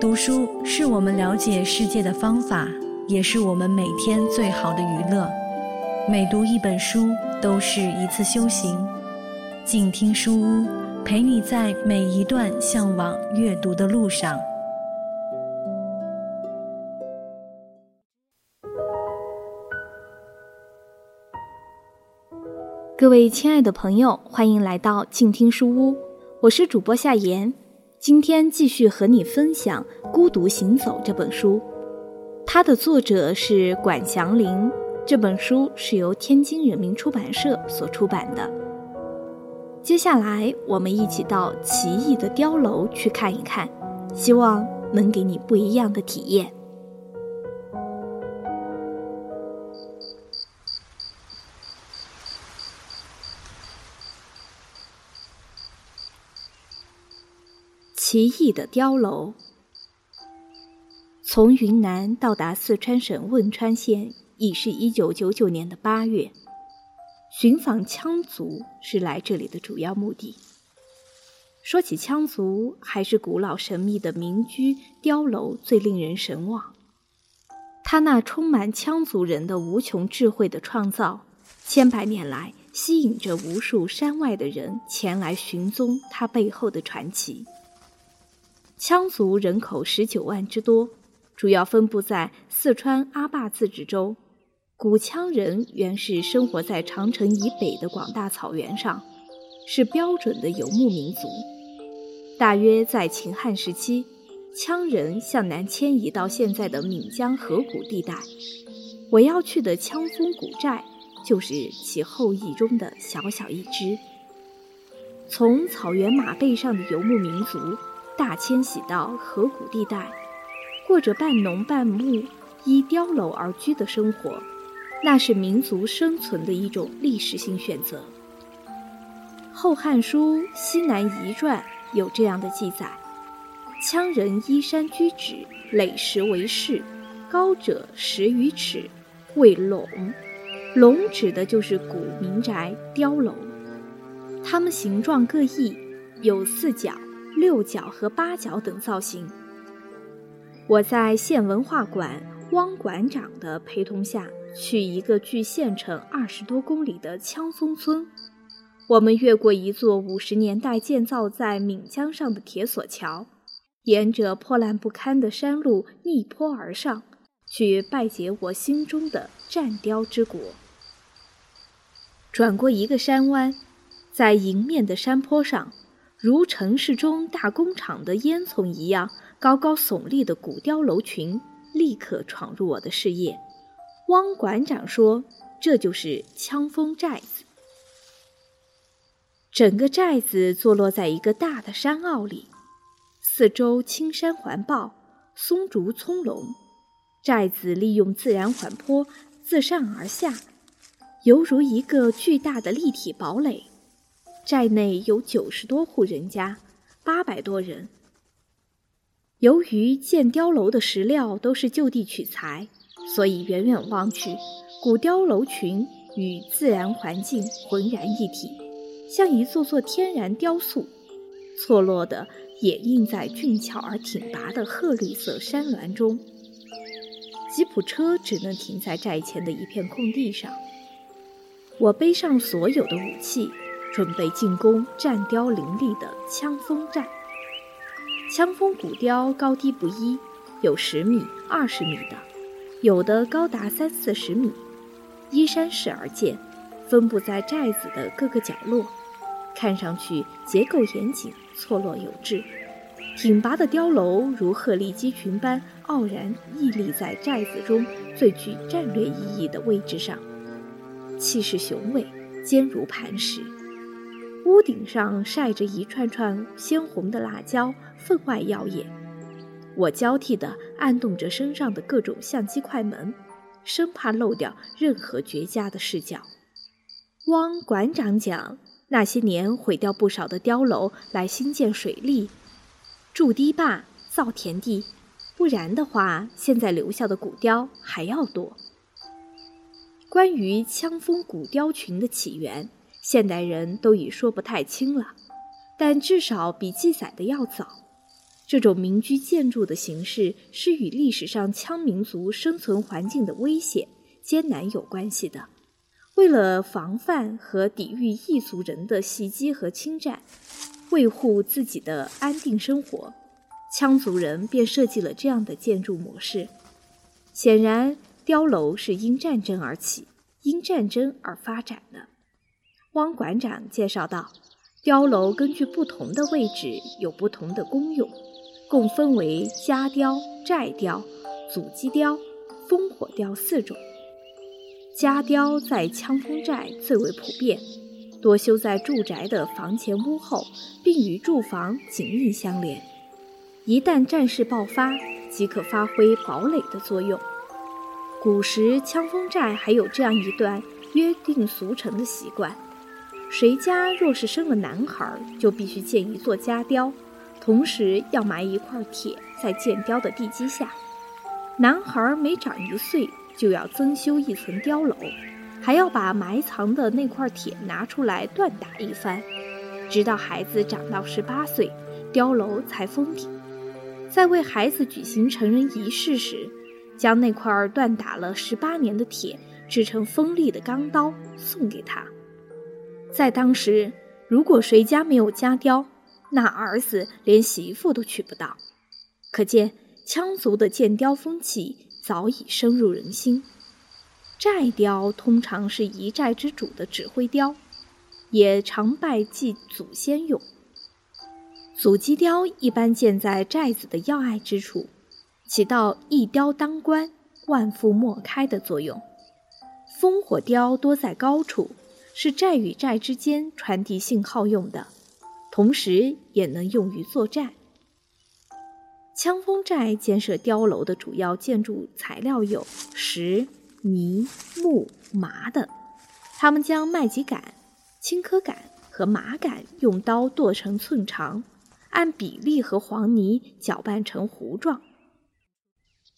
读书是我们了解世界的方法，也是我们每天最好的娱乐。每读一本书，都是一次修行。静听书屋，陪你在每一段向往阅读的路上。各位亲爱的朋友，欢迎来到静听书屋，我是主播夏言。今天继续和你分享《孤独行走》这本书，它的作者是管祥林。这本书是由天津人民出版社所出版的。接下来，我们一起到奇异的碉楼去看一看，希望能给你不一样的体验。奇异的碉楼，从云南到达四川省汶川县，已是一九九九年的八月。寻访羌族是来这里的主要目的。说起羌族，还是古老神秘的民居碉楼最令人神往。他那充满羌族人的无穷智慧的创造，千百年来吸引着无数山外的人前来寻踪他背后的传奇。羌族人口十九万之多，主要分布在四川阿坝自治州。古羌人原是生活在长城以北的广大草原上，是标准的游牧民族。大约在秦汉时期，羌人向南迁移到现在的岷江河谷地带。我要去的羌风古寨，就是其后裔中的小小一支。从草原马背上的游牧民族。大迁徙到河谷地带，过着半农半牧、依碉楼而居的生活，那是民族生存的一种历史性选择。《后汉书·西南夷传》有这样的记载：羌人依山居止，垒石为室，高者十余尺，谓垄。垄指的就是古民宅碉楼，它们形状各异，有四角。六角和八角等造型。我在县文化馆汪馆长的陪同下去一个距县城二十多公里的羌松村，我们越过一座五十年代建造在岷江上的铁索桥，沿着破烂不堪的山路逆坡而上，去拜谒我心中的战雕之国。转过一个山弯，在迎面的山坡上。如城市中大工厂的烟囱一样高高耸立的古碉楼群，立刻闯入我的视野。汪馆长说：“这就是羌风寨子。整个寨子坐落在一个大的山坳里，四周青山环抱，松竹葱茏。寨子利用自然缓坡自上而下，犹如一个巨大的立体堡垒。”寨内有九十多户人家，八百多人。由于建碉楼的石料都是就地取材，所以远远望去，古碉楼群与自然环境浑然一体，像一座座天然雕塑，错落的掩映在俊俏而挺拔的褐绿色山峦中。吉普车只能停在寨前的一片空地上。我背上所有的武器。准备进攻战雕林立的羌风寨。羌风古雕高低不一，有十米、二十米的，有的高达三四十米，依山势而建，分布在寨子的各个角落，看上去结构严谨，错落有致。挺拔的碉楼如鹤立鸡群般傲然屹立在寨子中最具战略意义的位置上，气势雄伟，坚如磐石。屋顶上晒着一串串鲜红的辣椒，分外耀眼。我交替地按动着身上的各种相机快门，生怕漏掉任何绝佳的视角。汪馆长讲，那些年毁掉不少的碉楼来兴建水利、筑堤坝、造田地，不然的话，现在留下的古雕还要多。关于羌风古雕群的起源。现代人都已说不太清了，但至少比记载的要早。这种民居建筑的形式是与历史上羌民族生存环境的危险艰难有关系的。为了防范和抵御异族人的袭击和侵占，维护自己的安定生活，羌族人便设计了这样的建筑模式。显然，碉楼是因战争而起，因战争而发展的。汪馆长介绍道：“碉楼根据不同的位置有不同的功用。”共分为家碉、寨碉、阻击碉、烽火碉四种。家碉在羌风寨最为普遍，多修在住宅的房前屋后，并与住房紧密相连。一旦战事爆发，即可发挥堡垒的作用。古时羌风寨还有这样一段约定俗成的习惯：谁家若是生了男孩，就必须建一座家雕。同时要埋一块铁在建雕的地基下，男孩每长一岁就要增修一层碉楼，还要把埋藏的那块铁拿出来锻打一番，直到孩子长到十八岁，碉楼才封顶。在为孩子举行成人仪式时，将那块锻打了十八年的铁制成锋利的钢刀送给他。在当时，如果谁家没有家雕，那儿子连媳妇都娶不到，可见羌族的建雕风气早已深入人心。寨雕通常是一寨之主的指挥雕，也常拜祭祖先用。祖基雕一般建在寨子的要隘之处，起到一雕当关、万夫莫开的作用。烽火雕多在高处，是寨与寨之间传递信号用的。同时也能用于作战。羌风寨建设碉楼的主要建筑材料有石、泥、木、麻等。他们将麦秸秆、青稞秆和麻秆用刀剁成寸长，按比例和黄泥搅拌成糊状，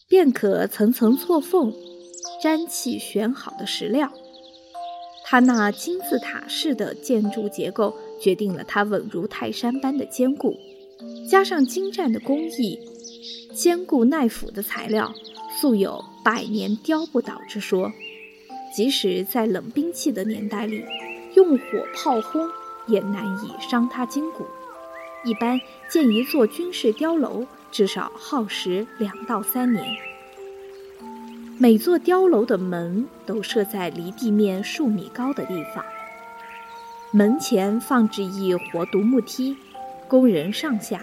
便可层层错缝，粘砌选好的石料。它那金字塔式的建筑结构。决定了它稳如泰山般的坚固，加上精湛的工艺，坚固耐腐的材料，素有“百年雕不倒”之说。即使在冷兵器的年代里，用火炮轰也难以伤它筋骨。一般建一座军事碉楼，至少耗时两到三年。每座碉楼的门都设在离地面数米高的地方。门前放置一活独木梯，工人上下。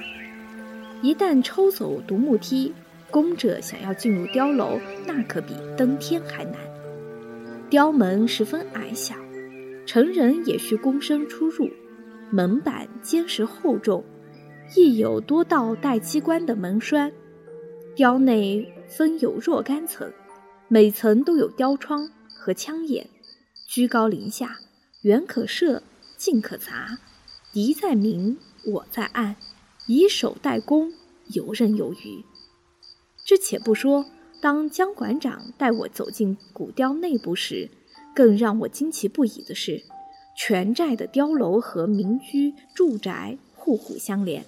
一旦抽走独木梯，工者想要进入碉楼，那可比登天还难。碉门十分矮小，成人也需躬身出入。门板坚实厚重，亦有多道带机关的门栓。碉内分有若干层，每层都有雕窗和枪眼，居高临下，远可射。近可砸，敌在明，我在暗，以守待攻，游刃有余。这且不说，当江馆长带我走进古雕内部时，更让我惊奇不已的是，全寨的碉楼和民居住宅户户相连，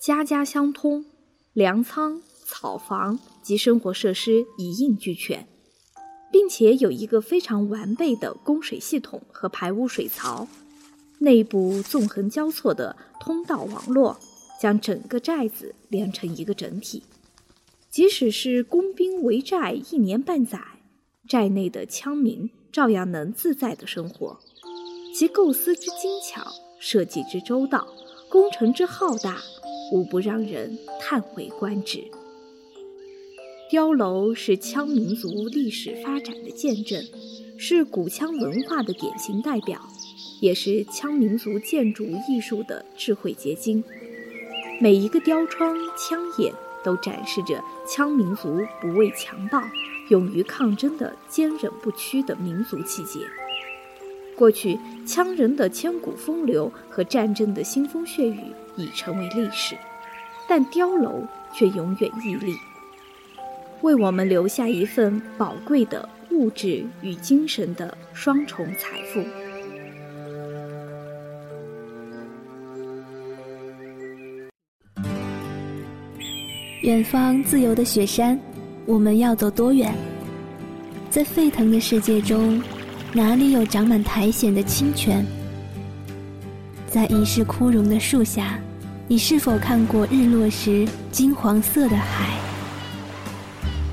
家家相通，粮仓、草房及生活设施一应俱全，并且有一个非常完备的供水系统和排污水槽。内部纵横交错的通道网络，将整个寨子连成一个整体。即使是工兵围寨一年半载，寨内的羌民照样能自在的生活。其构思之精巧，设计之周到，工程之浩大，无不让人叹为观止。碉楼是羌民族历史发展的见证，是古羌文化的典型代表。也是羌民族建筑艺术的智慧结晶。每一个雕窗、枪眼都展示着羌民族不畏强暴、勇于抗争的坚韧不屈的民族气节。过去羌人的千古风流和战争的腥风血雨已成为历史，但碉楼却永远屹立，为我们留下一份宝贵的物质与精神的双重财富。远方自由的雪山我们要走多远？在沸腾的世界中哪里有长满苔藓的清泉？在已是枯荣的树下你是否看过日落时金黄色的海？